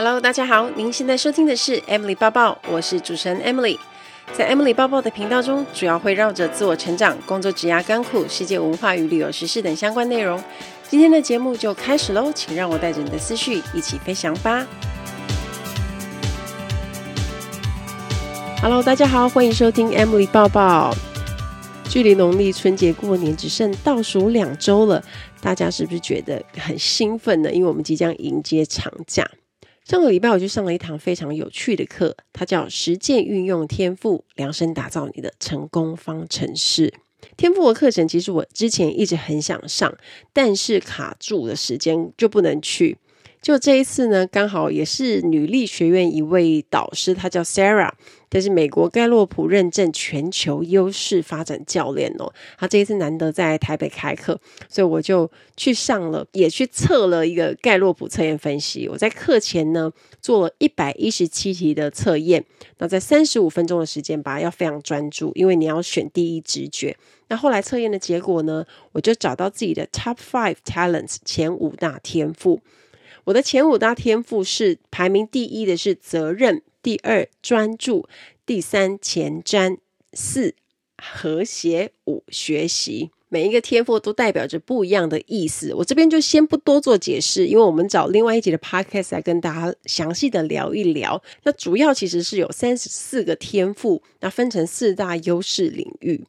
Hello，大家好，您现在收听的是 Emily 抱抱，我是主持人 Emily。在 Emily 抱抱的频道中，主要会绕着自我成长、工作、职涯、甘苦、世界文化与旅游时事等相关内容。今天的节目就开始喽，请让我带着你的思绪一起飞翔吧。Hello，大家好，欢迎收听 Emily 抱抱。距离农历春节过年只剩倒数两周了，大家是不是觉得很兴奋呢？因为我们即将迎接长假。上个礼拜我就上了一堂非常有趣的课，它叫“实践运用天赋，量身打造你的成功方程式”。天赋的课程其实我之前一直很想上，但是卡住的时间就不能去。就这一次呢，刚好也是女力学院一位导师，她叫 Sarah，她是美国盖洛普认证全球优势发展教练哦。她这一次难得在台北开课，所以我就去上了，也去测了一个盖洛普测验分析。我在课前呢做了一百一十七题的测验，那在三十五分钟的时间吧，要非常专注，因为你要选第一直觉。那后来测验的结果呢，我就找到自己的 Top Five Talents 前五大天赋。我的前五大天赋是排名第一的是责任，第二专注，第三前瞻，四和谐，五学习。每一个天赋都代表着不一样的意思。我这边就先不多做解释，因为我们找另外一集的 podcast 来跟大家详细的聊一聊。那主要其实是有三十四个天赋，那分成四大优势领域。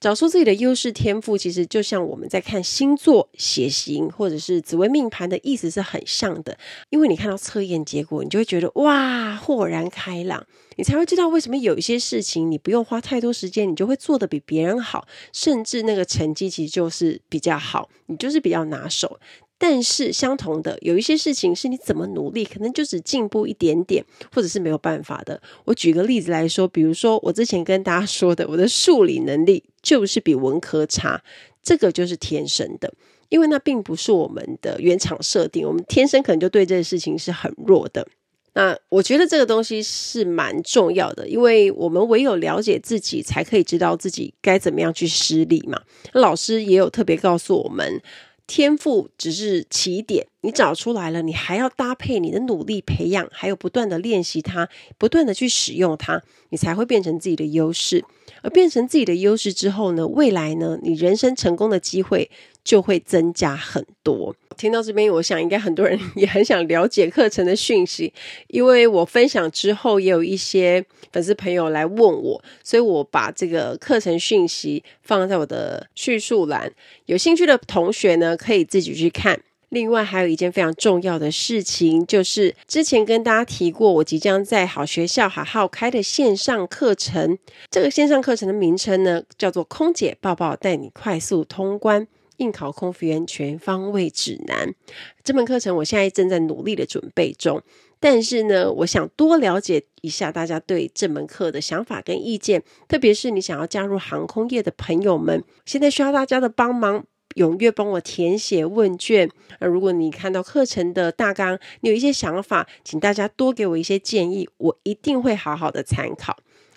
找出自己的优势天赋，其实就像我们在看星座、血型或者是紫微命盘的意思是很像的。因为你看到测验结果，你就会觉得哇，豁然开朗，你才会知道为什么有一些事情你不用花太多时间，你就会做得比别人好，甚至那个成绩其实就是比较好，你就是比较拿手。但是相同的，有一些事情是你怎么努力，可能就只进步一点点，或者是没有办法的。我举个例子来说，比如说我之前跟大家说的，我的数理能力就是比文科差，这个就是天生的，因为那并不是我们的原厂设定，我们天生可能就对这个事情是很弱的。那我觉得这个东西是蛮重要的，因为我们唯有了解自己，才可以知道自己该怎么样去施力嘛。老师也有特别告诉我们。天赋只是起点，你找出来了，你还要搭配你的努力培养，还有不断的练习它，不断的去使用它，你才会变成自己的优势。而变成自己的优势之后呢，未来呢，你人生成功的机会就会增加很多。听到这边，我想应该很多人也很想了解课程的讯息，因为我分享之后，也有一些粉丝朋友来问我，所以我把这个课程讯息放在我的叙述栏，有兴趣的同学呢，可以自己去看。另外，还有一件非常重要的事情，就是之前跟大家提过，我即将在好学校好好开的线上课程。这个线上课程的名称呢，叫做“空姐抱抱带你快速通关”。应考空服员全方位指南，这门课程我现在正在努力的准备中。但是呢，我想多了解一下大家对这门课的想法跟意见，特别是你想要加入航空业的朋友们，现在需要大家的帮忙，踊跃帮我填写问卷。那如果你看到课程的大纲，你有一些想法，请大家多给我一些建议，我一定会好好的参考。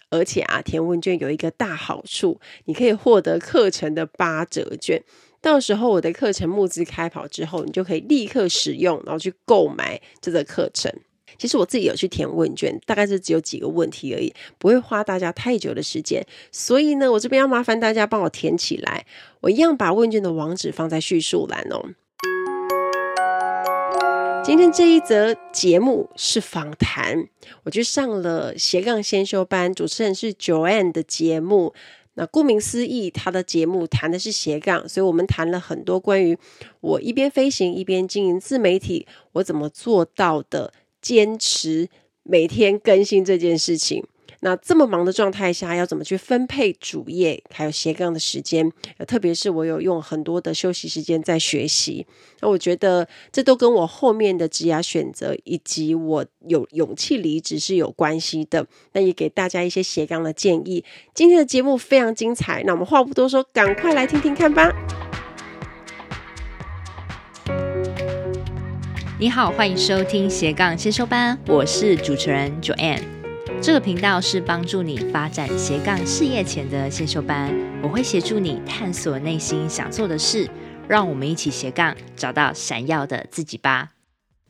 而且啊，填问卷有一个大好处，你可以获得课程的八折券。到时候我的课程募资开跑之后，你就可以立刻使用，然后去购买这个课程。其实我自己有去填问卷，大概是只有几个问题而已，不会花大家太久的时间。所以呢，我这边要麻烦大家帮我填起来。我一样把问卷的网址放在叙述栏哦。今天这一则节目是访谈，我去上了斜杠先修班，主持人是 Joanne 的节目。那顾名思义，他的节目谈的是斜杠，所以我们谈了很多关于我一边飞行一边经营自媒体，我怎么做到的，坚持每天更新这件事情。那这么忙的状态下，要怎么去分配主业还有斜杠的时间？特别是我有用很多的休息时间在学习。那我觉得这都跟我后面的职涯选择以及我有勇气离职是有关系的。那也给大家一些斜杠的建议。今天的节目非常精彩，那我们话不多说，赶快来听听看吧。你好，欢迎收听斜杠先修班，我是主持人 Joanne。这个频道是帮助你发展斜杠事业前的先修班，我会协助你探索内心想做的事，让我们一起斜杠，找到闪耀的自己吧。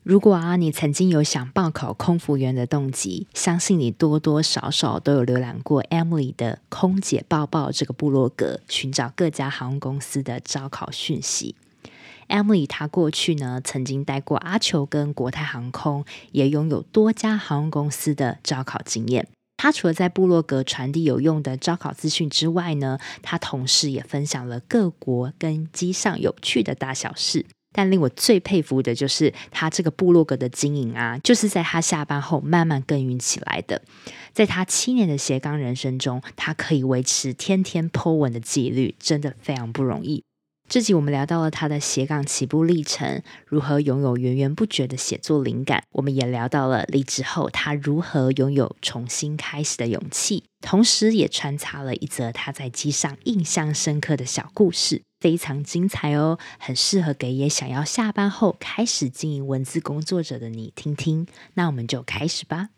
如果啊，你曾经有想报考空服员的动机，相信你多多少少都有浏览过 Emily 的“空姐报报”这个部落格，寻找各家航空公司的招考讯息。Emily 她过去呢，曾经待过阿酋跟国泰航空，也拥有多家航空公司的招考经验。她除了在部落格传递有用的招考资讯之外呢，她同时也分享了各国跟机上有趣的大小事。但令我最佩服的就是他这个部落格的经营啊，就是在他下班后慢慢耕耘起来的。在他七年的斜杠人生中，他可以维持天天 po 文的纪律，真的非常不容易。这集我们聊到了他的斜杠起步历程，如何拥有源源不绝的写作灵感。我们也聊到了离职后他如何拥有重新开始的勇气，同时也穿插了一则他在机上印象深刻的小故事，非常精彩哦，很适合给也想要下班后开始经营文字工作者的你听听。那我们就开始吧。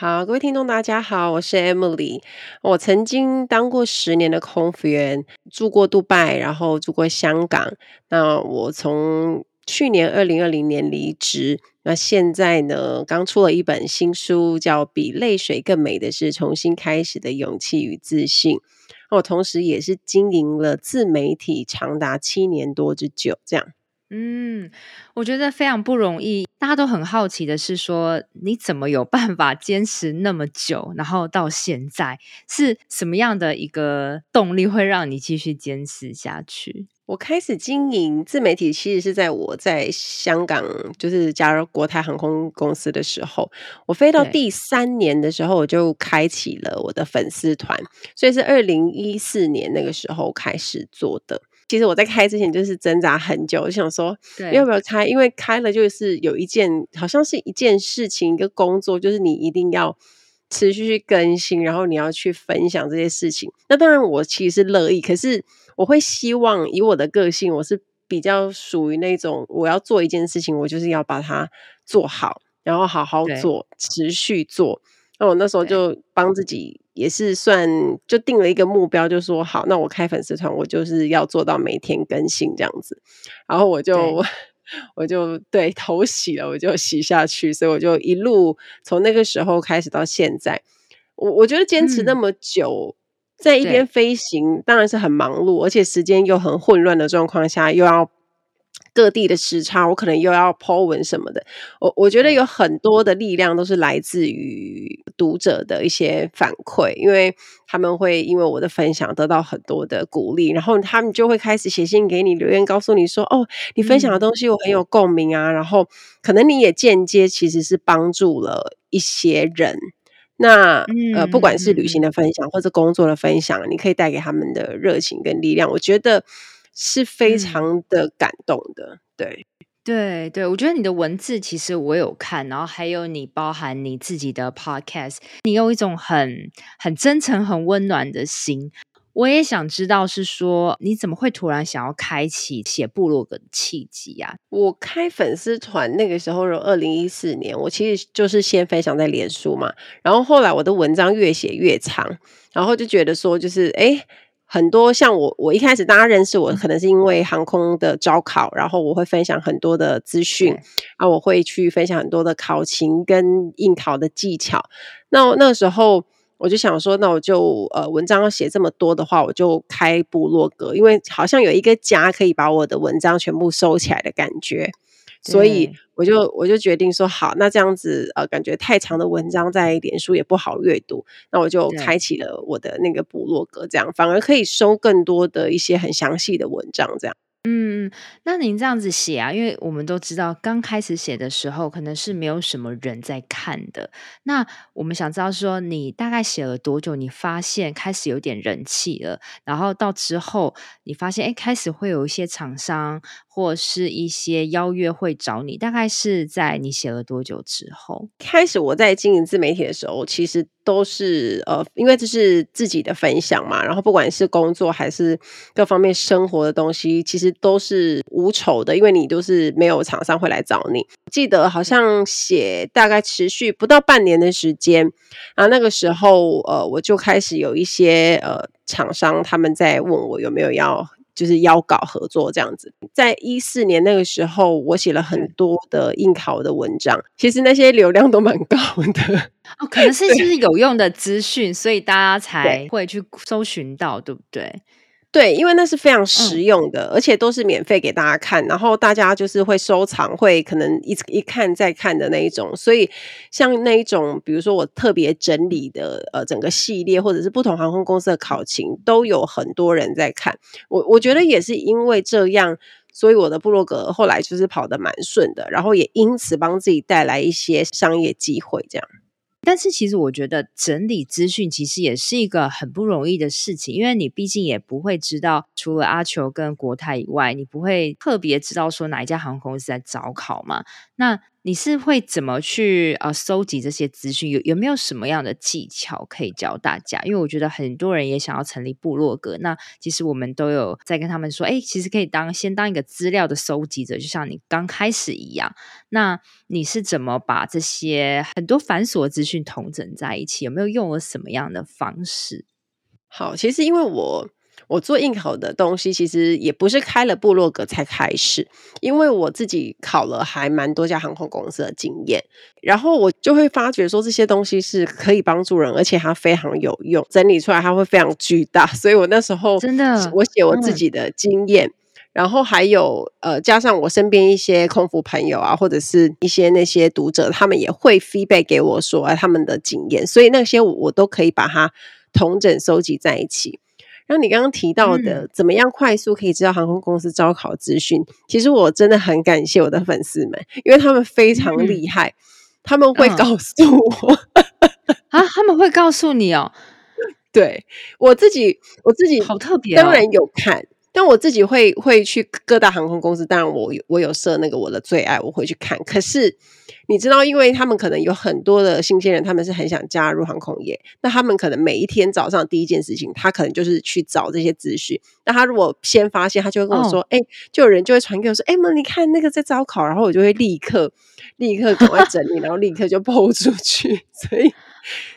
好，各位听众，大家好，我是 Emily。我曾经当过十年的空服员，住过杜拜，然后住过香港。那我从去年二零二零年离职，那现在呢，刚出了一本新书，叫《比泪水更美的是重新开始的勇气与自信》。我同时也是经营了自媒体长达七年多之久，这样。嗯，我觉得非常不容易。大家都很好奇的是说，你怎么有办法坚持那么久，然后到现在是什么样的一个动力会让你继续坚持下去？我开始经营自媒体，其实是在我在香港，就是加入国泰航空公司的时候，我飞到第三年的时候，我就开启了我的粉丝团，所以是二零一四年那个时候开始做的。其实我在开之前就是挣扎很久，我想说要不要开，因为开了就是有一件，好像是一件事情，一个工作，就是你一定要持续去更新，然后你要去分享这些事情。那当然我其实是乐意，可是我会希望以我的个性，我是比较属于那种我要做一件事情，我就是要把它做好，然后好好做，持续做。那我那时候就帮自己。也是算就定了一个目标，就说好，那我开粉丝团，我就是要做到每天更新这样子。然后我就 我就对头洗了，我就洗下去，所以我就一路从那个时候开始到现在。我我觉得坚持那么久，嗯、在一边飞行当然是很忙碌，而且时间又很混乱的状况下，又要。各地的时差，我可能又要 po 文什么的。我我觉得有很多的力量都是来自于读者的一些反馈，因为他们会因为我的分享得到很多的鼓励，然后他们就会开始写信给你留言，告诉你说：“哦，你分享的东西我很有共鸣啊。”然后可能你也间接其实是帮助了一些人。那呃，不管是旅行的分享或者工作的分享，你可以带给他们的热情跟力量，我觉得。是非常的感动的，嗯、对对对，我觉得你的文字其实我有看，然后还有你包含你自己的 podcast，你有一种很很真诚、很温暖的心。我也想知道，是说你怎么会突然想要开启写部落格的契机啊？我开粉丝团那个时候，二零一四年，我其实就是先分享在脸书嘛，然后后来我的文章越写越长，然后就觉得说，就是哎。很多像我，我一开始大家认识我，可能是因为航空的招考，然后我会分享很多的资讯，啊，我会去分享很多的考勤跟应考的技巧。那那个时候我就想说，那我就呃文章要写这么多的话，我就开部落格，因为好像有一个家可以把我的文章全部收起来的感觉。所以我就我就决定说好，那这样子呃，感觉太长的文章在脸书也不好阅读，那我就开启了我的那个部落格，这样反而可以收更多的一些很详细的文章，这样。嗯，那您这样子写啊，因为我们都知道，刚开始写的时候可能是没有什么人在看的。那我们想知道说，你大概写了多久？你发现开始有点人气了，然后到之后你发现，哎，开始会有一些厂商。或是一些邀约会找你，大概是在你写了多久之后？开始我在经营自媒体的时候，其实都是呃，因为这是自己的分享嘛，然后不管是工作还是各方面生活的东西，其实都是无酬的，因为你都是没有厂商会来找你。记得好像写大概持续不到半年的时间，啊那个时候呃，我就开始有一些呃厂商他们在问我有没有要。就是邀稿合作这样子。在一四年那个时候，我写了很多的应考的文章，其实那些流量都蛮高的。哦，可能是就是有用的资讯，所以大家才会去搜寻到，对不对？对，因为那是非常实用的，嗯、而且都是免费给大家看，然后大家就是会收藏，会可能一一看再看的那一种。所以像那一种，比如说我特别整理的呃整个系列，或者是不同航空公司的考勤，都有很多人在看。我我觉得也是因为这样，所以我的部落格后来就是跑得蛮顺的，然后也因此帮自己带来一些商业机会，这样。但是其实我觉得整理资讯其实也是一个很不容易的事情，因为你毕竟也不会知道，除了阿球跟国泰以外，你不会特别知道说哪一家航空公司在招考嘛。那你是会怎么去呃收集这些资讯？有有没有什么样的技巧可以教大家？因为我觉得很多人也想要成立部落格，那其实我们都有在跟他们说，哎，其实可以当先当一个资料的收集者，就像你刚开始一样。那你是怎么把这些很多繁琐的资讯统整在一起？有没有用了什么样的方式？好，其实因为我。我做应考的东西，其实也不是开了部落格才开始，因为我自己考了还蛮多家航空公司的经验，然后我就会发觉说这些东西是可以帮助人，而且它非常有用，整理出来它会非常巨大，所以我那时候真的，我写我自己的经验，嗯、然后还有呃加上我身边一些空服朋友啊，或者是一些那些读者，他们也会 feedback 给我说、啊、他们的经验，所以那些我，我都可以把它统整收集在一起。那你刚刚提到的，嗯、怎么样快速可以知道航空公司招考资讯？其实我真的很感谢我的粉丝们，因为他们非常厉害，嗯、他们会告诉我、嗯、啊，他们会告诉你哦。对，我自己，我自己好特别，当然有看。但我自己会会去各大航空公司，当然我有我有设那个我的最爱，我会去看。可是你知道，因为他们可能有很多的新鲜人，他们是很想加入航空业，那他们可能每一天早上第一件事情，他可能就是去找这些资讯。那他如果先发现，他就会跟我说：“哎、哦欸，就有人就会传给我说，哎、欸、妈，你看那个在招考。”然后我就会立刻立刻赶快整理，然后立刻就 po 出去。所以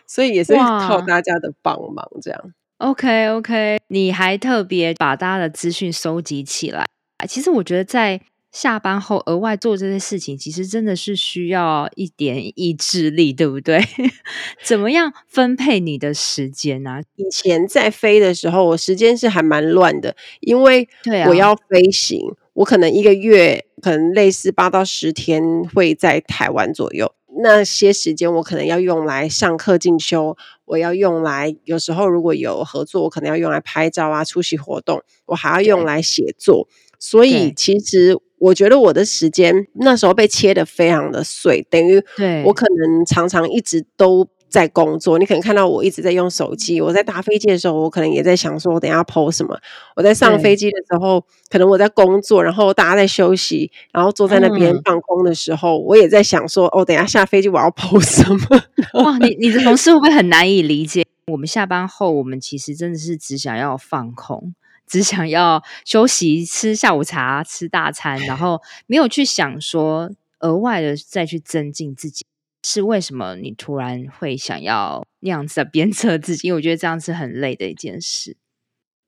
所以也是靠大家的帮忙，这样。OK OK，你还特别把大家的资讯收集起来。其实我觉得在下班后额外做这些事情，其实真的是需要一点意志力，对不对？怎么样分配你的时间呢、啊？以前在飞的时候，我时间是还蛮乱的，因为我要飞行，啊、我可能一个月可能类似八到十天会在台湾左右。那些时间我可能要用来上课进修，我要用来有时候如果有合作，我可能要用来拍照啊、出席活动，我还要用来写作。所以其实我觉得我的时间那时候被切的非常的碎，等于我可能常常一直都。在工作，你可能看到我一直在用手机。我在搭飞机的时候，我可能也在想说，我等一下 po 什么。我在上飞机的时候，可能我在工作，然后大家在休息，然后坐在那边放空的时候，嗯、我也在想说，哦，等一下下飞机我要 po 什么。哇，你 你的同事会不会很难以理解？我们下班后，我们其实真的是只想要放空，只想要休息，吃下午茶，吃大餐，然后没有去想说额外的再去增进自己。是为什么你突然会想要那样子的鞭策自己？因为我觉得这样是很累的一件事。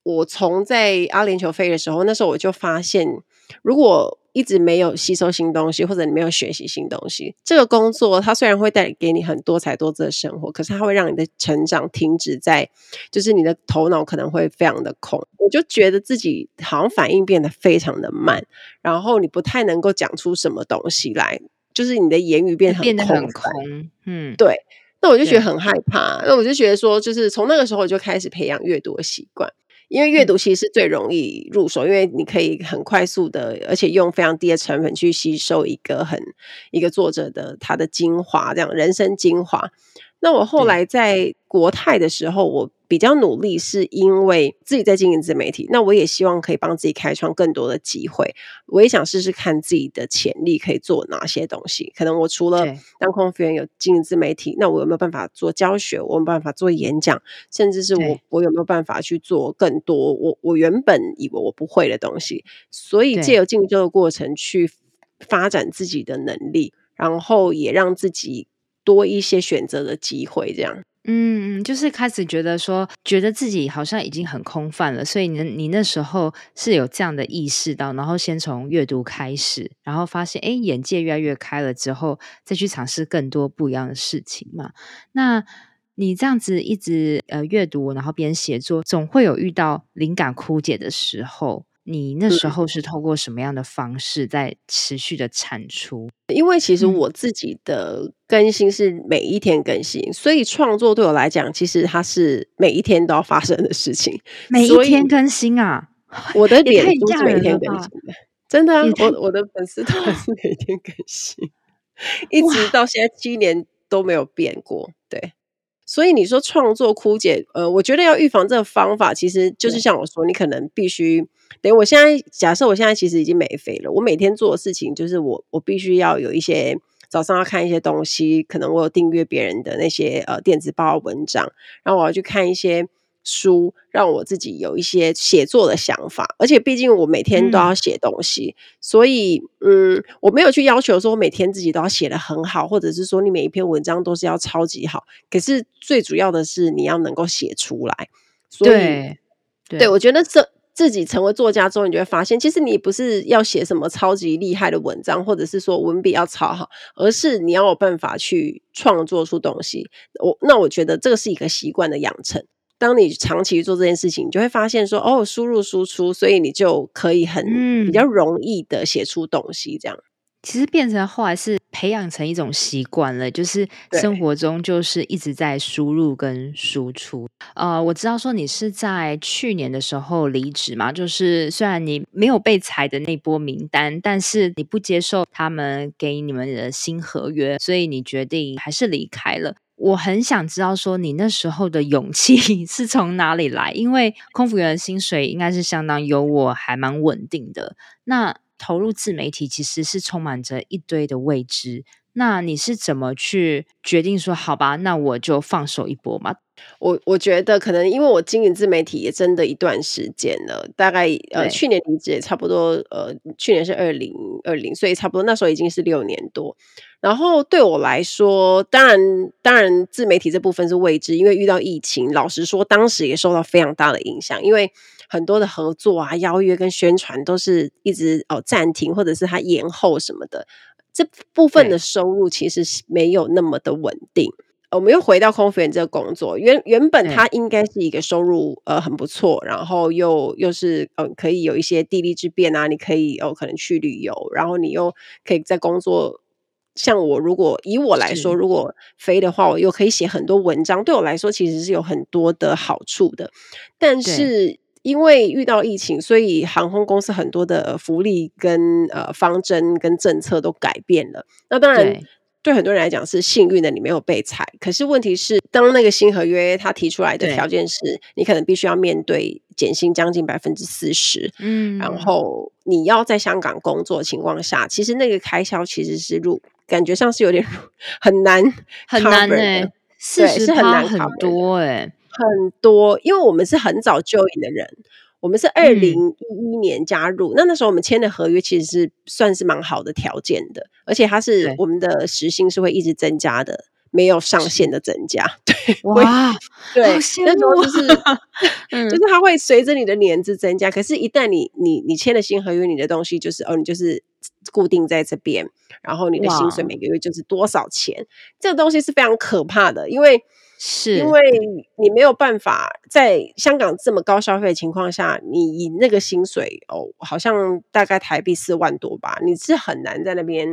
我从在阿联酋飞的时候，那时候我就发现，如果一直没有吸收新东西，或者你没有学习新东西，这个工作它虽然会带给你很多彩多姿的生活，可是它会让你的成长停止在，就是你的头脑可能会非常的空。我就觉得自己好像反应变得非常的慢，然后你不太能够讲出什么东西来。就是你的言语变很变得很空，嗯，对。那我就觉得很害怕。那我就觉得说，就是从那个时候我就开始培养阅读的习惯，因为阅读其实是最容易入手，嗯、因为你可以很快速的，而且用非常低的成本去吸收一个很一个作者的他的精华，这样人生精华。那我后来在国泰的时候，我比较努力，是因为自己在经营自媒体。那我也希望可以帮自己开创更多的机会。我也想试试看自己的潜力可以做哪些东西。可能我除了当空服员有经营自媒体，那我有没有办法做教学？我有没有办法做演讲？甚至是我我有没有办法去做更多我我原本以为我不会的东西？所以借由进修的过程去发展自己的能力，然后也让自己。多一些选择的机会，这样。嗯，就是开始觉得说，觉得自己好像已经很空泛了，所以你你那时候是有这样的意识到，然后先从阅读开始，然后发现哎，眼界越来越开了之后，再去尝试更多不一样的事情嘛。那你这样子一直呃阅读，然后边写作，总会有遇到灵感枯竭的时候。你那时候是透过什么样的方式在持续的产出？因为其实我自己的更新是每一天更新，嗯、所以创作对我来讲，其实它是每一天都要发生的事情。每一天更新啊！我的脸都是每天更新的，真的啊！我我的粉丝团是每天更新，一直到现在七年都没有变过。对。所以你说创作枯竭，呃，我觉得要预防这个方法，其实就是像我说，你可能必须，等于我现在假设我现在其实已经没肥了，我每天做的事情就是我我必须要有一些早上要看一些东西，可能我有订阅别人的那些呃电子报文章，然后我要去看一些。书让我自己有一些写作的想法，而且毕竟我每天都要写东西，嗯、所以嗯，我没有去要求说我每天自己都要写得很好，或者是说你每一篇文章都是要超级好。可是最主要的是你要能够写出来。所以对，对，对，我觉得这自己成为作家之后，你就会发现，其实你不是要写什么超级厉害的文章，或者是说文笔要超好，而是你要有办法去创作出东西。我那我觉得这个是一个习惯的养成。当你长期做这件事情，你就会发现说，哦，输入输出，所以你就可以很比较容易的写出东西。这样、嗯，其实变成后来是培养成一种习惯了，就是生活中就是一直在输入跟输出。呃，我知道说你是在去年的时候离职嘛，就是虽然你没有被裁的那波名单，但是你不接受他们给你们的新合约，所以你决定还是离开了。我很想知道，说你那时候的勇气 是从哪里来？因为空服员的薪水应该是相当优渥，还蛮稳定的。那投入自媒体其实是充满着一堆的未知。那你是怎么去决定说好吧，那我就放手一搏嘛？我我觉得可能因为我经营自媒体也真的一段时间了，大概呃去年离职也差不多呃去年是二零二零，所以差不多那时候已经是六年多。然后对我来说，当然当然自媒体这部分是未知，因为遇到疫情，老实说当时也受到非常大的影响，因为很多的合作啊、邀约跟宣传都是一直哦暂停，或者是它延后什么的。这部分的收入其实是没有那么的稳定。我们又回到空服员这个工作，原原本它应该是一个收入呃很不错，然后又又是嗯、呃、可以有一些地利之便啊，你可以有、呃、可能去旅游，然后你又可以在工作。像我如果以我来说，如果飞的话，我又可以写很多文章，对我来说其实是有很多的好处的。但是因为遇到疫情，所以航空公司很多的福利跟呃方针跟政策都改变了。那当然。对很多人来讲是幸运的，你没有被裁。可是问题是，当那个新合约他提出来的条件是，你可能必须要面对减薪将近百分之四十，嗯，然后你要在香港工作的情况下，其实那个开销其实是入感觉上是有点 很难很难哎，四十是很难很多哎、欸，很多，因为我们是很早就业的人。我们是二零一一年加入，嗯，那那时候我们签的合约其实是算是蛮好的条件的，而且它是我们的时薪是会一直增加的，没有上限的增加。对，哇，对，那时候就是，就是它会随着你的年资增加。可是，一旦你你你签了新合约，你的东西就是哦，你就是固定在这边，然后你的薪水每个月就是多少钱，这个东西是非常可怕的，因为。是因为你没有办法在香港这么高消费的情况下，你以那个薪水哦，好像大概台币四万多吧，你是很难在那边。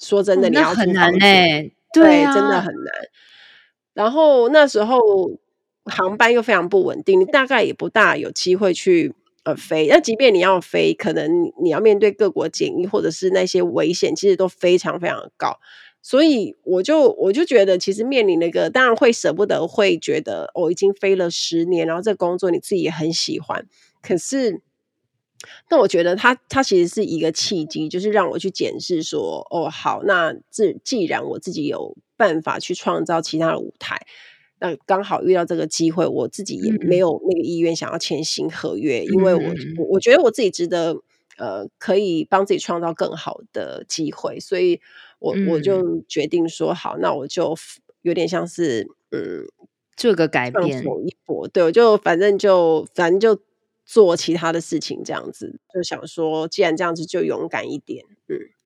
说真的，你要、哦、很难哎，对，真的很难。然后那时候航班又非常不稳定，你大概也不大有机会去呃飞。那即便你要飞，可能你要面对各国检疫或者是那些危险，其实都非常非常的高。所以我就我就觉得，其实面临那个，当然会舍不得，会觉得我、哦、已经飞了十年，然后这个工作你自己也很喜欢。可是，那我觉得它它其实是一个契机，就是让我去检视说，哦，好，那既既然我自己有办法去创造其他的舞台，那刚好遇到这个机会，我自己也没有那个意愿想要签新合约，嗯、因为我我我觉得我自己值得，呃，可以帮自己创造更好的机会，所以。我我就决定说好，那我就有点像是嗯，做个改变，一搏，对，我就反正就反正就做其他的事情，这样子就想说，既然这样子，就勇敢一点，嗯。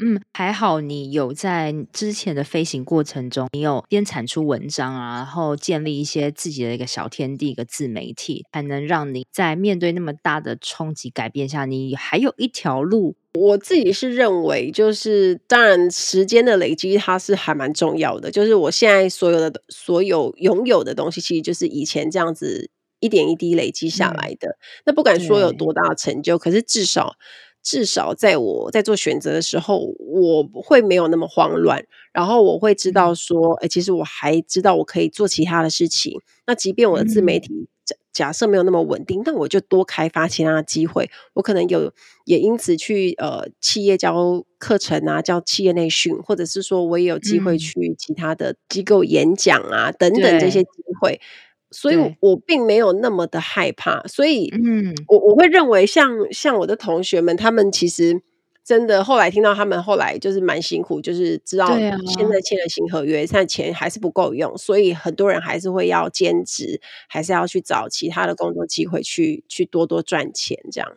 嗯，还好你有在之前的飞行过程中，你有边产出文章啊，然后建立一些自己的一个小天地，一个自媒体，才能让你在面对那么大的冲击改变下，你还有一条路。我自己是认为，就是当然时间的累积它是还蛮重要的，就是我现在所有的所有拥有的东西，其实就是以前这样子一点一滴累积下来的。嗯、那不敢说有多大的成就，可是至少。至少在我在做选择的时候，我会没有那么慌乱，然后我会知道说，哎，其实我还知道我可以做其他的事情。那即便我的自媒体假假设没有那么稳定，那我就多开发其他的机会。我可能有也因此去呃企业教课程啊，教企业内训，或者是说我也有机会去其他的机构演讲啊，等等这些机会。所以，我并没有那么的害怕。所以，嗯，我我会认为像，像像我的同学们，他们其实真的后来听到他们后来就是蛮辛苦，就是知道现在签了新合约，但钱还是不够用，所以很多人还是会要兼职，还是要去找其他的工作机会去去多多赚钱，这样。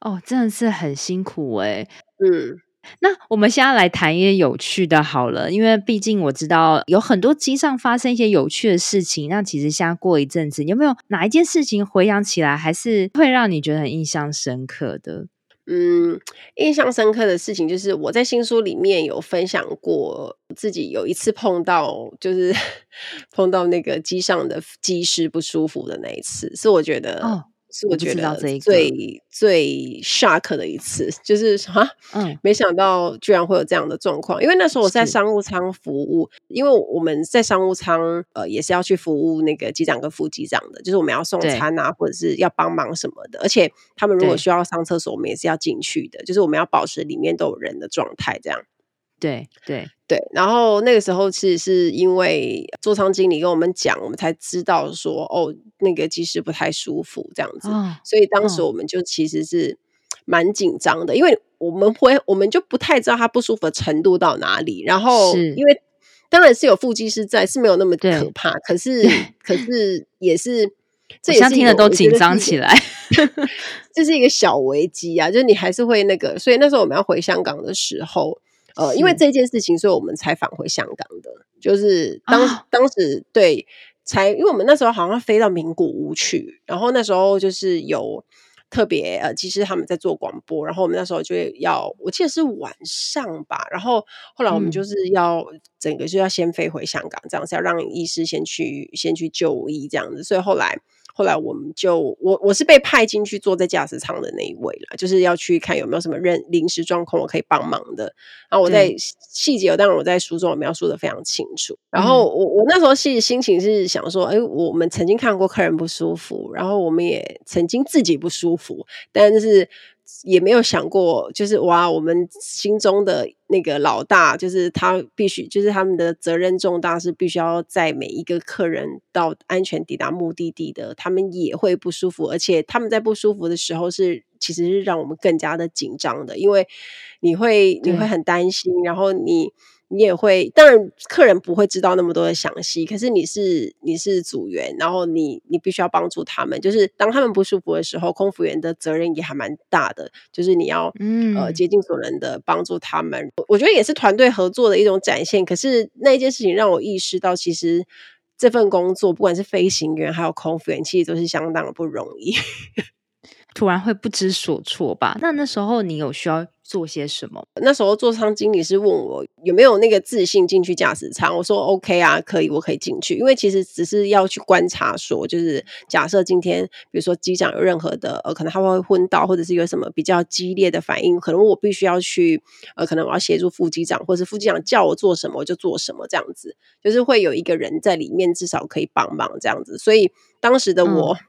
哦，真的是很辛苦欸，嗯。那我们现在来谈一些有趣的，好了，因为毕竟我知道有很多机上发生一些有趣的事情。那其实现在过一阵子，有没有哪一件事情回想起来还是会让你觉得很印象深刻的？嗯，印象深刻的事情就是我在新书里面有分享过，自己有一次碰到，就是 碰到那个机上的机师不舒服的那一次，是我觉得。哦是我觉得最最 shock 的一次，就是 哈，嗯，没想到居然会有这样的状况。因为那时候我在商务舱服务，因为我们在商务舱呃也是要去服务那个机长跟副机长的，就是我们要送餐啊，或者是要帮忙什么的。而且他们如果需要上厕所，我们也是要进去的，就是我们要保持里面都有人的状态，这样。对对。对，然后那个时候其实是因为座舱经理跟我们讲，我们才知道说哦，那个机师不太舒服这样子，哦，所以当时我们就其实是蛮紧张的，哦，因为我们会我们就不太知道他不舒服的程度到哪里，然后因为当然是有副机师在，是没有那么可怕，可是可是也是这也是听了都紧张起来，这是一个小危机啊，就是你还是会那个，所以那时候我们要回香港的时候。呃，因为这件事情，所以我们才返回香港的。就是当、哦、当时对，才因为我们那时候好像飞到名古屋去，然后那时候就是有特别呃，其实他们在做广播，然后我们那时候就要，我记得是晚上吧，然后后来我们就是要、嗯、整个就要先飞回香港，这样是要让医师先去先去就医这样子，所以后来。后来我们就我我是被派进去坐在驾驶舱的那一位了，就是要去看有没有什么任临时状况我可以帮忙的。然后我在细节，当然我在书中我描述的非常清楚。然后我我那时候是心情是想说，哎，我们曾经看过客人不舒服，然后我们也曾经自己不舒服，但是。也没有想过，就是哇，我们心中的那个老大，就是他必须，就是他们的责任重大，是必须要在每一个客人到安全抵达目的地的，他们也会不舒服，而且他们在不舒服的时候是，其实是让我们更加的紧张的，因为你会你会很担心，然后你。你也会，当然客人不会知道那么多的详细，可是你是你是组员，然后你你必须要帮助他们，就是当他们不舒服的时候，空服员的责任也还蛮大的，就是你要嗯呃竭尽所能的帮助他们。我觉得也是团队合作的一种展现。可是那一件事情让我意识到，其实这份工作不管是飞行员还有空服员，其实都是相当的不容易。突然会不知所措吧？那那时候你有需要做些什么？那时候座舱经理是问我有没有那个自信进去驾驶舱，我说 OK 啊，可以，我可以进去。因为其实只是要去观察说，说就是假设今天比如说机长有任何的呃，可能他会昏倒，或者是有什么比较激烈的反应，可能我必须要去呃，可能我要协助副机长，或者是副机长叫我做什么我就做什么这样子，就是会有一个人在里面，至少可以帮忙这样子。所以当时的我。嗯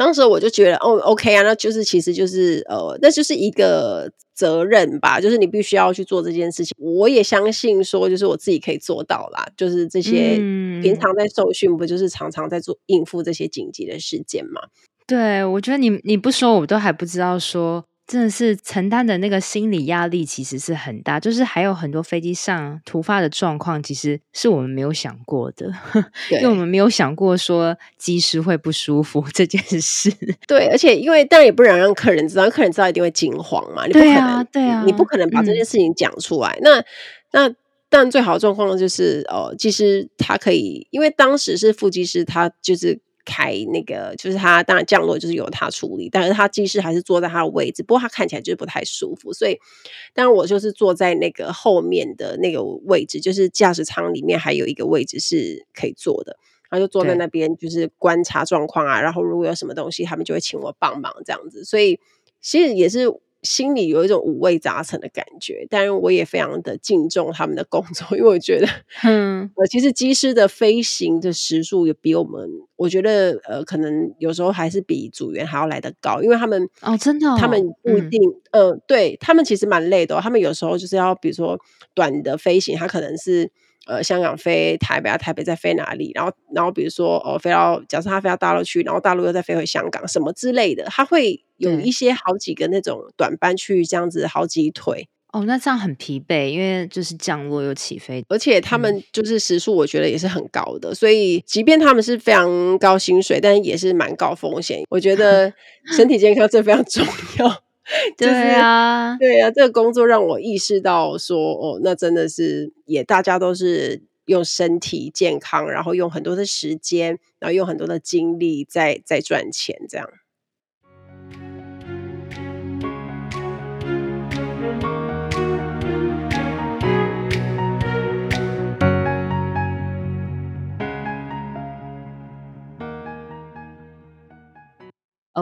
当时我就觉得，哦，OK 啊，那就是其实就是呃，那就是一个责任吧，就是你必须要去做这件事情。我也相信说，就是我自己可以做到啦。就是这些平常在受训，不就是常常在做应付这些紧急的事件吗？对，我觉得你你不说，我都还不知道说真的是承担的那个心理压力其实是很大，就是还有很多飞机上突发的状况，其实是我们没有想过的，因为我们没有想过说机师会不舒服这件事。对，而且因为当然也不能让客人知道，客人知道一定会惊慌嘛，你不可能，对啊，对啊，你不可能把这件事情讲出来。嗯、那那但最好的状况就是，哦，机师他可以，因为当时是副机师，他就是。开那个就是他当然降落就是由他处理，但是他机师还是坐在他的位置，不过他看起来就是不太舒服，所以当然我就是坐在那个后面的那个位置，就是驾驶舱里面还有一个位置是可以坐的，然后就坐在那边就是观察状况啊，然后如果有什么东西，他们就会请我帮忙这样子，所以其实也是。心里有一种五味杂陈的感觉，但是我也非常的敬重他们的工作，因为我觉得，嗯，呃，其实机师的飞行的时速也比我们，我觉得，呃，可能有时候还是比组员还要来得高，因为他们哦，真的、哦，他们不一定，嗯、呃，对他们其实蛮累的、哦，他们有时候就是要，比如说短的飞行，他可能是。呃，香港飞台北啊，台北再飞哪里？然后，然后比如说，哦，飞到假设他飞到大陆去，然后大陆又再飞回香港，什么之类的，他会有一些好几个那种短班去这样子好几腿。哦，那这样很疲惫，因为就是降落又起飞，而且他们就是时速，我觉得也是很高的。嗯、所以，即便他们是非常高薪水，但也是蛮高风险。我觉 得身体健康这非常重要。就是、对啊，对啊，这个工作让我意识到说，哦，那真的是也大家都是用身体健康，然后用很多的时间，然后用很多的精力在在赚钱，这样。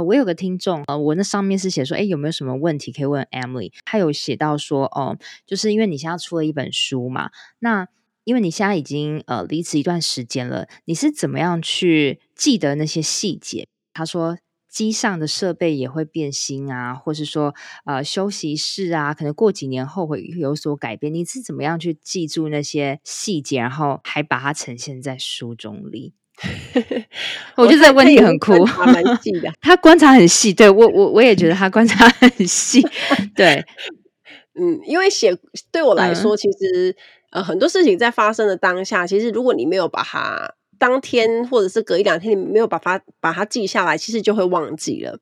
我有个听众，呃，我那上面是写说，哎，有没有什么问题可以问 Emily？他有写到说，哦、就是因为你现在出了一本书嘛，那因为你现在已经呃离职一段时间了，你是怎么样去记得那些细节？他说机上的设备也会变新啊，或是说呃休息室啊，可能过几年后会有所改变。你是怎么样去记住那些细节，然后还把它呈现在书中里？我觉得这个问题很酷，蛮细的。他观察很细，对，我我我也觉得他观察很细。对，嗯，因为写对我来说，其实、嗯、呃很多事情在发生的当下，其实如果你没有把它当天或者是隔一两天，你没有把它把它记下来，其实就会忘记了。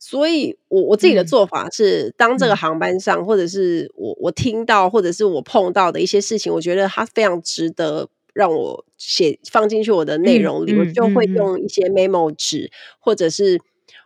所以我我自己的做法是，嗯、当这个航班上，或者是我我听到或者是我碰到的一些事情，我觉得它非常值得。让我写放进去我的内容里，我就会用一些 memo 纸，或者是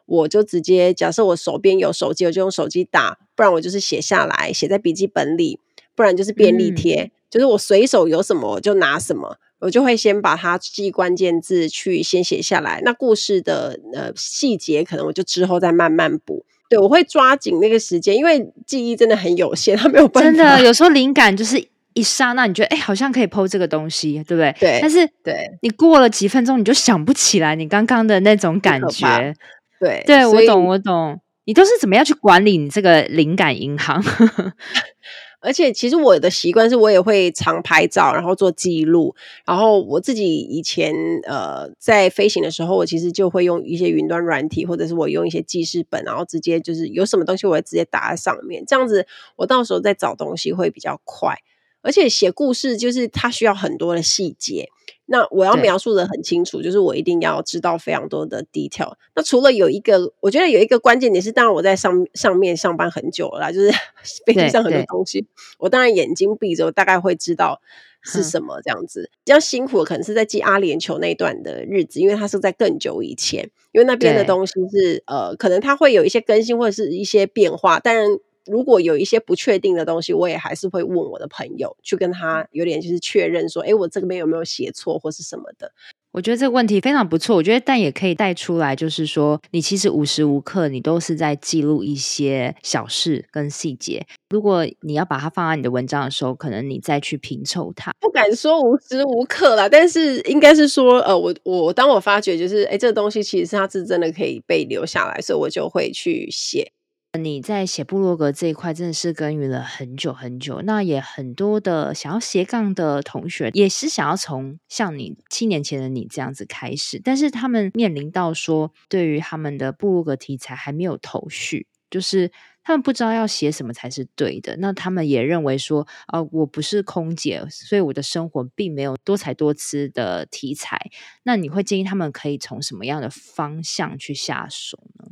我就直接假设我手边有手机，我就用手机打，不然我就是写下来，写在笔记本里，不然就是便利贴，嗯、就是我随手有什么我就拿什么，我就会先把它记关键字去先写下来。那故事的呃细节可能我就之后再慢慢补。对，我会抓紧那个时间，因为记忆真的很有限，它没有办法。真的，有时候灵感就是。一刹那，你觉得哎，好像可以 po 这个东西，对不对？对。但是，对，你过了几分钟，你就想不起来你刚刚的那种感觉。对，对，我懂，我懂。你都是怎么样去管理你这个灵感银行？而且，其实我的习惯是我也会常拍照，然后做记录。然后我自己以前呃在飞行的时候，我其实就会用一些云端软体，或者是我用一些记事本，然后直接就是有什么东西，我会直接打在上面。这样子，我到时候再找东西会比较快。而且写故事就是它需要很多的细节，那我要描述的很清楚，就是我一定要知道非常多的 detail。那除了有一个，我觉得有一个关键点是，当然我在上上面上班很久了啦，就是 飞机上很多东西，我当然眼睛闭着，我大概会知道是什么这样子。比较辛苦的可能是在记阿联酋那段的日子，因为它是在更久以前，因为那边的东西是呃，可能它会有一些更新或者是一些变化，当然。如果有一些不确定的东西，我也还是会问我的朋友，去跟他有点就是确认说，哎，我这边有没有写错或是什么的。我觉得这个问题非常不错，我觉得但也可以带出来，就是说你其实无时无刻你都是在记录一些小事跟细节。如果你要把它放在你的文章的时候，可能你再去拼凑它。不敢说无时无刻啦，但是应该是说，呃，我我当我发觉就是，哎，这个东西其实是它是真的可以被留下来，所以我就会去写。你在写部落格这一块真的是耕耘了很久很久，那也很多的想要斜杠的同学也是想要从像你七年前的你这样子开始，但是他们面临到说，对于他们的部落格题材还没有头绪，就是。他们不知道要写什么才是对的。那他们也认为说，啊、呃，我不是空姐，所以我的生活并没有多彩多姿的题材。那你会建议他们可以从什么样的方向去下手呢？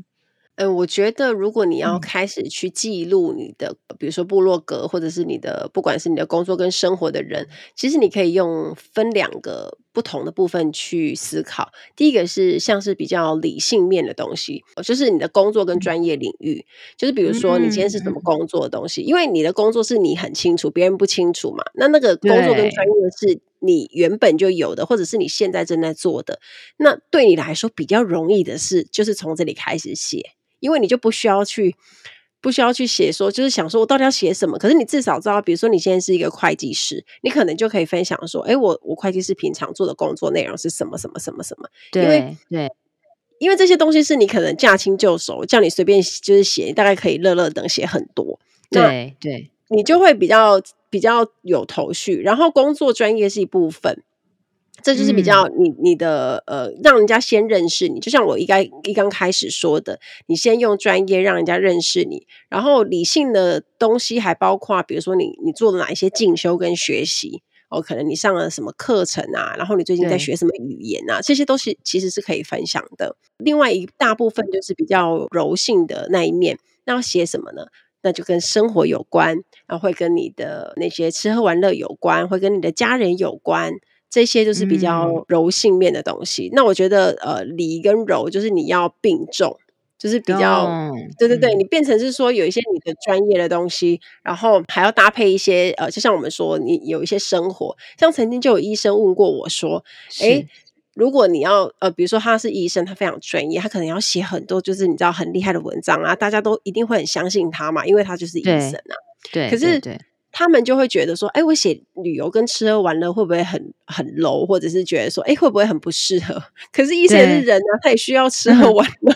嗯，我觉得如果你要开始去记录你的，嗯、比如说部落格，或者是你的，不管是你的工作跟生活的人，其实你可以用分两个不同的部分去思考。第一个是像是比较理性面的东西，就是你的工作跟专业领域，就是比如说你今天是怎么工作的东西，嗯、因为你的工作是你很清楚，别人不清楚嘛。那那个工作跟专业是你原本就有的，或者是你现在正在做的，那对你来说比较容易的事，就是从这里开始写。因为你就不需要去，不需要去写说，就是想说我到底要写什么。可是你至少知道，比如说你现在是一个会计师，你可能就可以分享说，哎，我我会计师平常做的工作内容是什么什么什么什么。对，因为对，因为这些东西是你可能驾轻就熟，叫你随便就是写，你大概可以乐乐等写很多。对对，你就会比较比较有头绪。然后工作专业是一部分。这就是比较你你的呃，让人家先认识你，就像我一刚一刚开始说的，你先用专业让人家认识你，然后理性的东西还包括，比如说你你做了哪一些进修跟学习哦，可能你上了什么课程啊，然后你最近在学什么语言啊，这些都是其实是可以分享的。另外一大部分就是比较柔性的那一面，那要写什么呢？那就跟生活有关，然后会跟你的那些吃喝玩乐有关，会跟你的家人有关。这些就是比较柔性面的东西。嗯、那我觉得，呃，理跟柔就是你要并重，就是比较，哦、对对对，嗯、你变成是说有一些你的专业的东西，然后还要搭配一些，呃，就像我们说，你有一些生活。像曾经就有医生问过我说，哎，如果你要，呃，比如说他是医生，他非常专业，他可能要写很多，就是你知道很厉害的文章啊，大家都一定会很相信他嘛，因为他就是医生啊。对，可是。他们就会觉得说，哎，我写旅游跟吃喝玩乐会不会很很 low，或者是觉得说，哎，会不会很不适合？可是医生也是人啊，他也需要吃喝玩乐，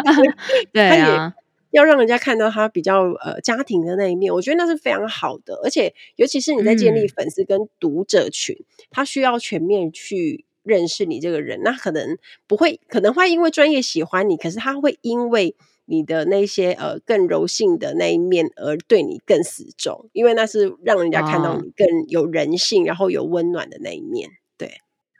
对啊，他也要让人家看到他比较呃家庭的那一面。我觉得那是非常好的，而且尤其是你在建立粉丝跟读者群，嗯、他需要全面去认识你这个人。那可能不会，可能会因为专业喜欢你，可是他会因为。你的那些呃更柔性的那一面，而对你更死忠，因为那是让人家看到你更有人性，哦、然后有温暖的那一面。对，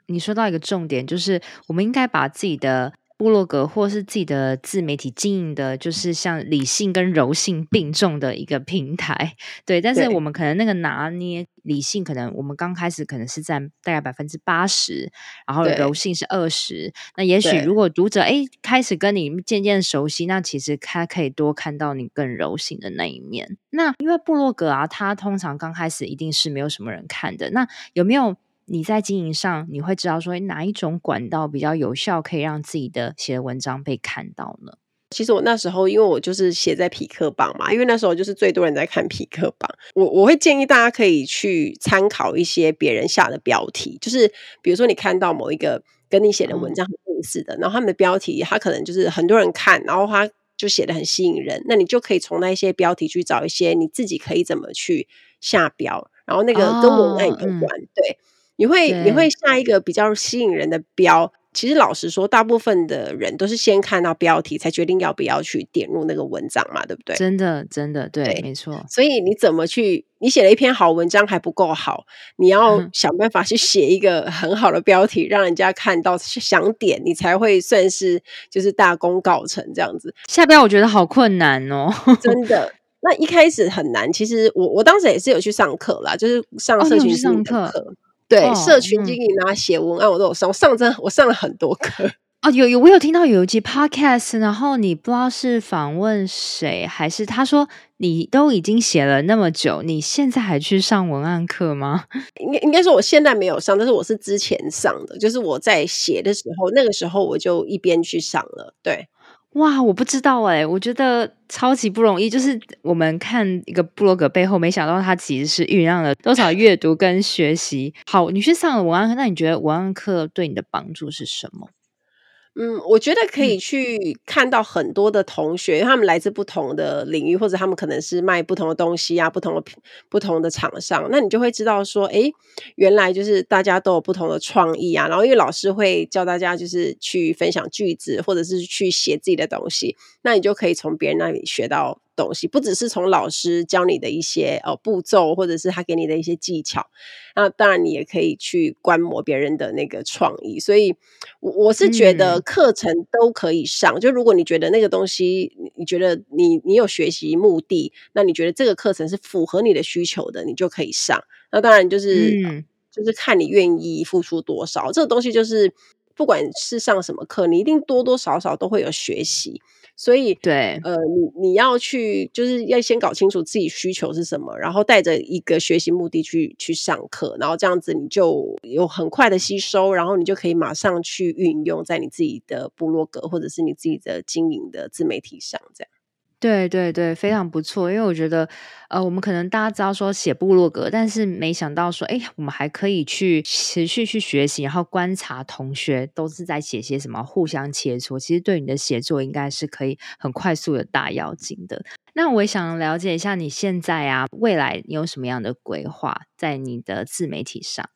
你说到一个重点，就是我们应该把自己的。部落格或是自己的自媒体经营的，就是像理性跟柔性并重的一个平台，对。但是我们可能那个拿捏理性，可能我们刚开始可能是占大概百分之八十，然后柔性是二十。那也许如果读者哎开始跟你渐渐熟悉，那其实他可以多看到你更柔性的那一面。那因为部落格啊，它通常刚开始一定是没有什么人看的。那有没有？你在经营上，你会知道说哪一种管道比较有效，可以让自己的写的文章被看到呢？其实我那时候，因为我就是写在匹克榜嘛，因为那时候就是最多人在看匹克榜。我我会建议大家可以去参考一些别人下的标题，就是比如说你看到某一个跟你写的文章很类似的，嗯、然后他们的标题，他可能就是很多人看，然后他就写的很吸引人，那你就可以从那些标题去找一些你自己可以怎么去下标，然后那个跟文案有关，哦嗯、对。你会你会下一个比较吸引人的标，其实老实说，大部分的人都是先看到标题才决定要不要去点入那个文章嘛，对不对？真的，真的，对，对没错。所以你怎么去？你写了一篇好文章还不够好，你要 想办法去写一个很好的标题，嗯、让人家看到想点，你才会算是就是大功告成这样子。下标我觉得好困难哦，真的。那一开始很难，其实我我当时也是有去上课啦，就是上社群上课。哦对，哦、社群经营啊，写、嗯、文案我都有上，我上真我上了很多课 哦。有有，我有听到有一集 podcast，然后你不知道是访问谁，还是他说你都已经写了那么久，你现在还去上文案课吗？应该应该说我现在没有上，但是我是之前上的，就是我在写的时候，那个时候我就一边去上了，对。哇，我不知道哎，我觉得超级不容易。就是我们看一个布洛格背后，没想到它其实是酝酿了多少阅读跟学习。好，你去上了文案课，那你觉得文案课对你的帮助是什么？嗯，我觉得可以去看到很多的同学，嗯、他们来自不同的领域，或者他们可能是卖不同的东西啊，不同的不同的厂商，那你就会知道说，哎，原来就是大家都有不同的创意啊。然后因为老师会教大家就是去分享句子，或者是去写自己的东西，那你就可以从别人那里学到东西，不只是从老师教你的一些呃步骤，或者是他给你的一些技巧。那当然，你也可以去观摩别人的那个创意。所以，我我是觉得课程都可以上。嗯、就如果你觉得那个东西，你觉得你你有学习目的，那你觉得这个课程是符合你的需求的，你就可以上。那当然就是、嗯、就是看你愿意付出多少。这个东西就是。不管是上什么课，你一定多多少少都会有学习，所以对，呃，你你要去，就是要先搞清楚自己需求是什么，然后带着一个学习目的去去上课，然后这样子你就有很快的吸收，然后你就可以马上去运用在你自己的部落格或者是你自己的经营的自媒体上，这样。对对对，非常不错。因为我觉得，呃，我们可能大家知道说写部落格，但是没想到说，哎，我们还可以去持续去学习，然后观察同学都是在写些什么，互相切磋。其实对你的写作应该是可以很快速的大跃进的。那我也想了解一下你现在啊，未来你有什么样的规划在你的自媒体上？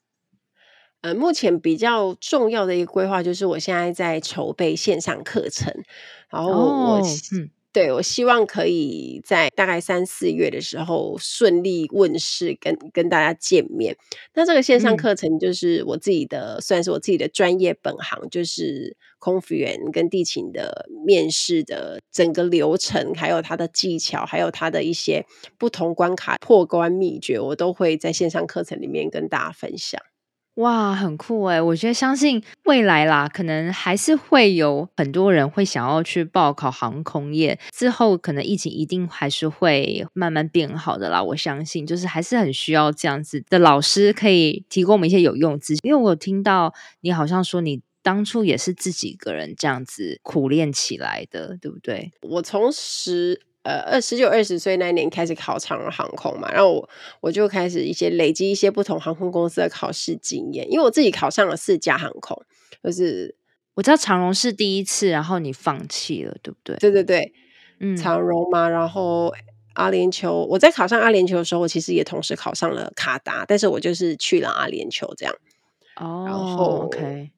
呃，目前比较重要的一个规划就是我现在在筹备线上课程，然后我，哦，嗯。对，我希望可以在大概三四月的时候顺利问世跟，跟跟大家见面。那这个线上课程就是我自己的，嗯、算是我自己的专业本行，就是空服员跟地勤的面试的整个流程，还有它的技巧，还有它的一些不同关卡破关秘诀，我都会在线上课程里面跟大家分享。哇，很酷诶，我觉得相信未来啦，可能还是会有很多人会想要去报考航空业。之后可能疫情一定还是会慢慢变好的啦。我相信，就是还是很需要这样子的老师，可以提供我们一些有用资讯。因为我有听到你好像说你当初也是自己一个人这样子苦练起来的，对不对？我从十。呃，二十九、二十岁那年开始考长荣航空嘛，然后我我就开始一些累积一些不同航空公司的考试经验，因为我自己考上了四家航空，就是我知道长荣是第一次，然后你放弃了，对不对？对对对，嗯，长荣嘛，然后阿联酋，我在考上阿联酋的时候，我其实也同时考上了卡达，但是我就是去了阿联酋这样，哦，然后 OK，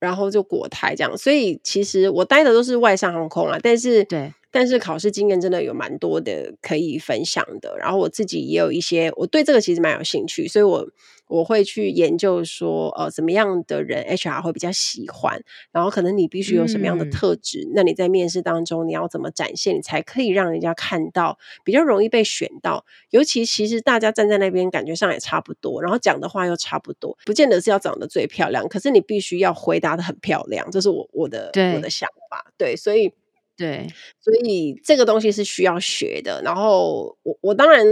然后就国泰这样，所以其实我待的都是外商航空啊，但是对。但是考试经验真的有蛮多的可以分享的，然后我自己也有一些，我对这个其实蛮有兴趣，所以我我会去研究说，呃，怎么样的人 HR 会比较喜欢，然后可能你必须有什么样的特质，嗯、那你在面试当中你要怎么展现，你才可以让人家看到，比较容易被选到。尤其其实大家站在那边感觉上也差不多，然后讲的话又差不多，不见得是要长得最漂亮，可是你必须要回答的很漂亮，这是我我的我的想法，对，所以。对，所以这个东西是需要学的。然后我我当然，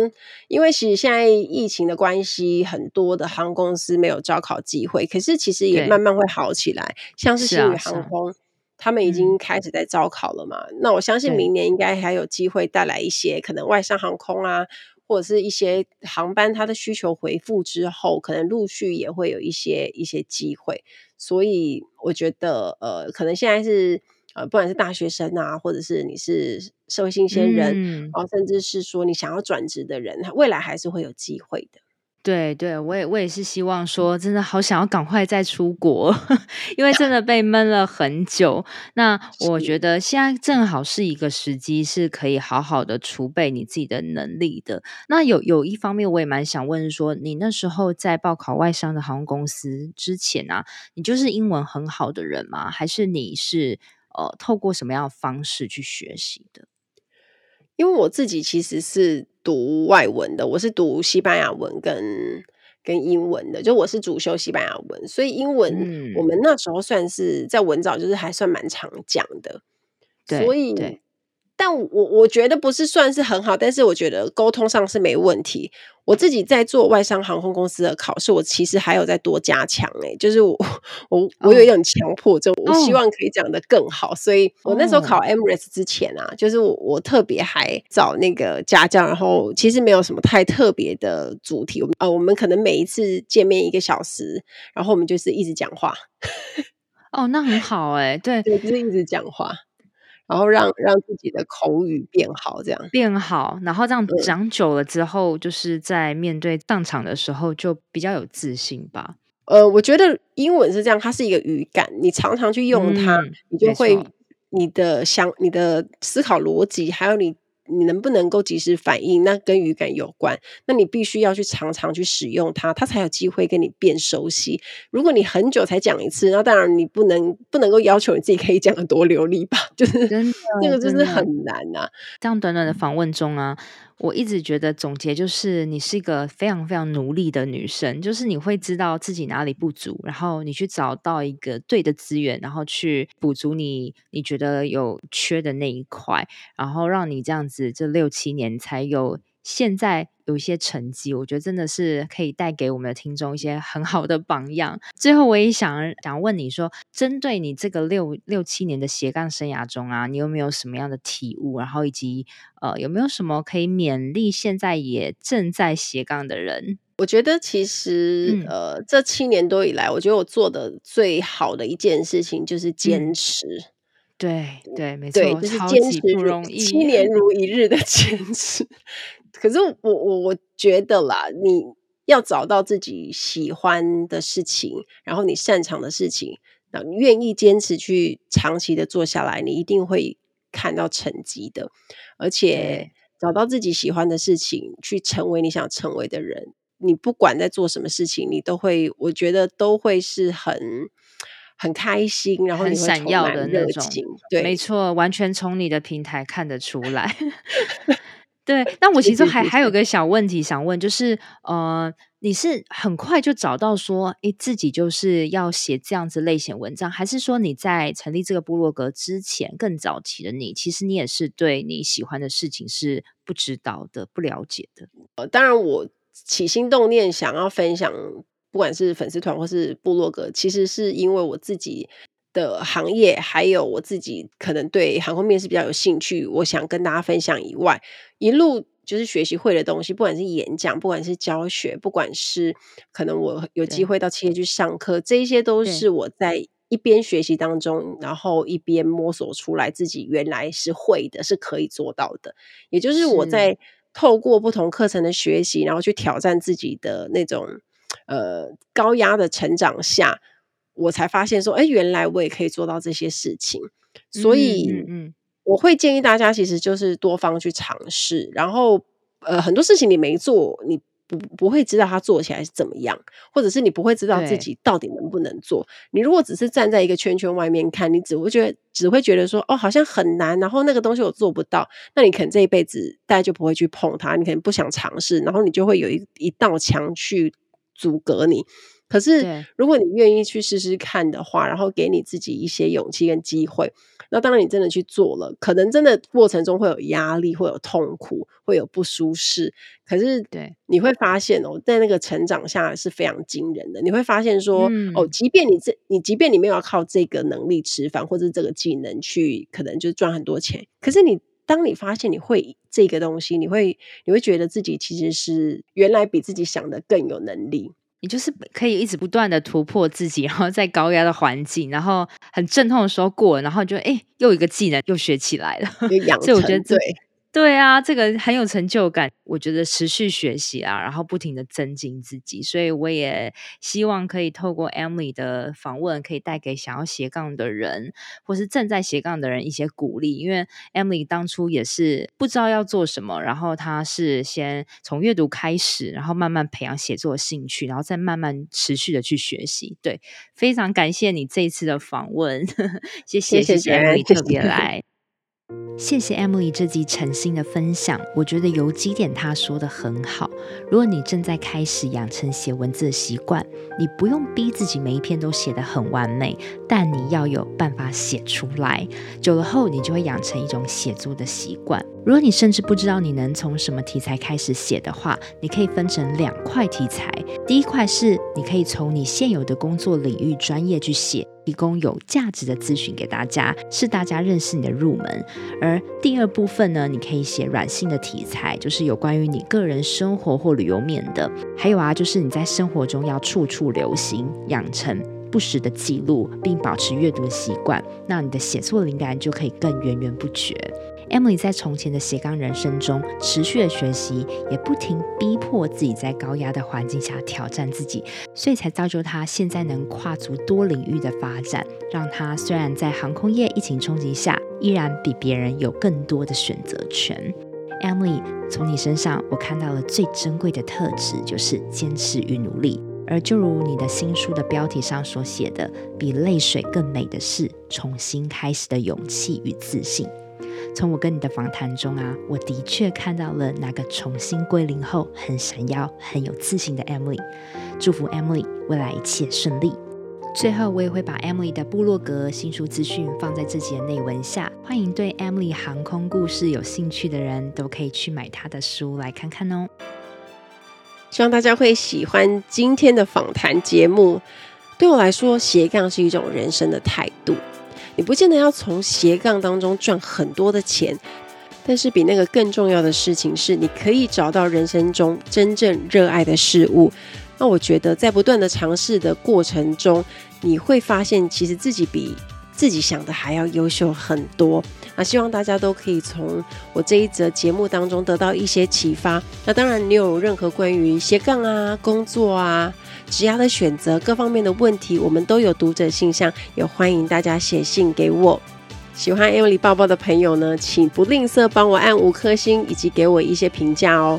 因为其实现在疫情的关系，很多的航空公司没有招考机会，可是其实也慢慢会好起来。像是新宇航空，他们已经开始在招考了嘛。嗯、那我相信明年应该还有机会带来一些可能外商航空啊，或者是一些航班，它的需求回复之后，可能陆续也会有一些一些机会。所以我觉得，呃，可能现在是。呃，不管是大学生啊，或者是你是社会新鲜人，嗯，然后甚至是说你想要转职的人，他未来还是会有机会的。对对，我也我也是希望说，真的好想要赶快再出国，因为真的被闷了很久。那 我觉得现在正好是一个时机，是可以好好的储备你自己的能力的。那有有一方面，我也蛮想问说，你那时候在报考外商的航空公司之前啊，你就是英文很好的人吗？还是你是？呃，透过什么样的方式去学习的？因为我自己其实是读外文的，我是读西班牙文跟跟英文的，就我是主修西班牙文，所以英文我们那时候算是在文藻，就是还算蛮常讲的，对，所以。但我我觉得不是算是很好，但是我觉得沟通上是没问题。我自己在做外商航空公司的考试，我其实还有在多加强诶、欸，就是我我我有一种强迫症，我希望可以讲得更好。所以我那时候考 Emirates 之前啊，就是我我特别还找那个家教，然后其实没有什么太特别的主题。我们呃，我们可能每一次见面一个小时，然后我们就是一直讲话。哦，那很好哎、欸，对，对，就是一直讲话。然后让让自己的口语变好，这样。变好，然后这样讲久了之后，就是在面对上场的时候就比较有自信吧。呃，我觉得英文是这样，它是一个语感，你常常去用它，嗯、你就会你的想、你的思考逻辑，还有你你能不能够及时反应，那跟语感有关。那你必须要去常常去使用它，它才有机会跟你变熟悉。如果你很久才讲一次，那当然你不能不能够要求你自己可以讲的多流利吧？就是这个就是很难呐、啊。这样短短的访问中啊。我一直觉得总结就是你是一个非常非常努力的女生，就是你会知道自己哪里不足，然后你去找到一个对的资源，然后去补足你你觉得有缺的那一块，然后让你这样子这六七年才有现在。有一些成绩，我觉得真的是可以带给我们的听众一些很好的榜样。最后，我也想想问你说，针对你这个六六七年的斜杠生涯中啊，你有没有什么样的体悟？然后以及呃，有没有什么可以勉励现在也正在斜杠的人？我觉得其实、嗯、呃，这七年多以来，我觉得我做的最好的一件事情就是坚持。嗯、对对，没错，对，就是坚持不容易，七年如一日的坚持。可是我我我觉得啦，你要找到自己喜欢的事情，然后你擅长的事情，然后你愿意坚持去长期的做下来，你一定会看到成绩的。而且找到自己喜欢的事情，去成为你想成为的人，你不管在做什么事情，你都会，我觉得都会是很很开心，然后很闪耀的那种。对，没错，完全从你的平台看得出来。对，那我其实还还有 个小问题想问，就是呃，你是很快就找到说，诶，自己就是要写这样子类型文章，还是说你在成立这个部落格之前，更早期的你，其实你也是对你喜欢的事情是不知道的、不了解的？呃，当然，我起心动念想要分享，不管是粉丝团或是部落格，其实是因为我自己。的行业，还有我自己可能对航空面试比较有兴趣，我想跟大家分享以外，一路就是学习会的东西，不管是演讲，不管是教学，不管是可能我有机会到企业去上课，这一些都是我在一边学习当中，然后一边摸索出来自己原来是会的，是可以做到的。也就是我在透过不同课程的学习，然后去挑战自己的那种呃高压的成长下。我才发现说，哎，原来我也可以做到这些事情，所以，嗯，嗯，我会建议大家，其实就是多方去尝试，然后，呃，很多事情你没做，你不不会知道它做起来是怎么样，或者是你不会知道自己到底能不能做。你如果只是站在一个圈圈外面看，你只会觉得只会觉得说，哦，好像很难，然后那个东西我做不到，那你可能这一辈子大家就不会去碰它，你可能不想尝试，然后你就会有一一道墙去阻隔你。可是，如果你愿意去试试看的话，然后给你自己一些勇气跟机会，那当然你真的去做了，可能真的过程中会有压力，会有痛苦，会有不舒适。可是，对，你会发现哦，在那个成长下是非常惊人的。你会发现说，嗯、哦，即便你这，你即便你没有要靠这个能力吃饭，或者这个技能去，可能就赚很多钱。可是你，当你发现你会这个东西，你会，你会觉得自己其实是原来比自己想的更有能力。你就是可以一直不断的突破自己，然后在高压的环境，然后很阵痛的时候过，然后就哎，又一个技能又学起来了，所以我觉得对。对啊，这个很有成就感。我觉得持续学习啊，然后不停的增进自己，所以我也希望可以透过 Emily 的访问，可以带给想要斜杠的人，或是正在斜杠的人一些鼓励。因为 Emily 当初也是不知道要做什么，然后她是先从阅读开始，然后慢慢培养写作的兴趣，然后再慢慢持续的去学习。对，非常感谢你这一次的访问，谢谢谢谢 Emily 特别来。谢谢 Emily 这集诚心的分享，我觉得有几点她说的很好。如果你正在开始养成写文字的习惯，你不用逼自己每一篇都写得很完美，但你要有办法写出来。久了后，你就会养成一种写作的习惯。如果你甚至不知道你能从什么题材开始写的话，你可以分成两块题材。第一块是你可以从你现有的工作领域专业去写。提供有价值的咨询给大家，是大家认识你的入门。而第二部分呢，你可以写软性的题材，就是有关于你个人生活或旅游面的。还有啊，就是你在生活中要处处留心，养成不时的记录，并保持阅读的习惯，那你的写作灵感就可以更源源不绝。Emily 在从前的斜杠人生中持续的学习，也不停逼迫自己在高压的环境下挑战自己，所以才造就她现在能跨足多领域的发展，让她虽然在航空业疫情冲击下，依然比别人有更多的选择权。Emily，从你身上我看到了最珍贵的特质，就是坚持与努力。而就如你的新书的标题上所写的，比泪水更美的是重新开始的勇气与自信。从我跟你的访谈中啊，我的确看到了那个重新归零后很闪耀、很有自信的 Emily。祝福 Emily 未来一切顺利。最后，我也会把 Emily 的部落格新书资讯放在这集的内文下，欢迎对 Emily 航空故事有兴趣的人都可以去买她的书来看看哦。希望大家会喜欢今天的访谈节目。对我来说，斜杠是一种人生的态度。你不见得要从斜杠当中赚很多的钱，但是比那个更重要的事情是，你可以找到人生中真正热爱的事物。那我觉得，在不断的尝试的过程中，你会发现，其实自己比自己想的还要优秀很多。那希望大家都可以从我这一则节目当中得到一些启发。那当然，你有任何关于斜杠啊、工作啊、职业的选择各方面的问题，我们都有读者信箱，也欢迎大家写信给我。喜欢 Emily 报报的朋友呢，请不吝啬帮我按五颗星，以及给我一些评价哦。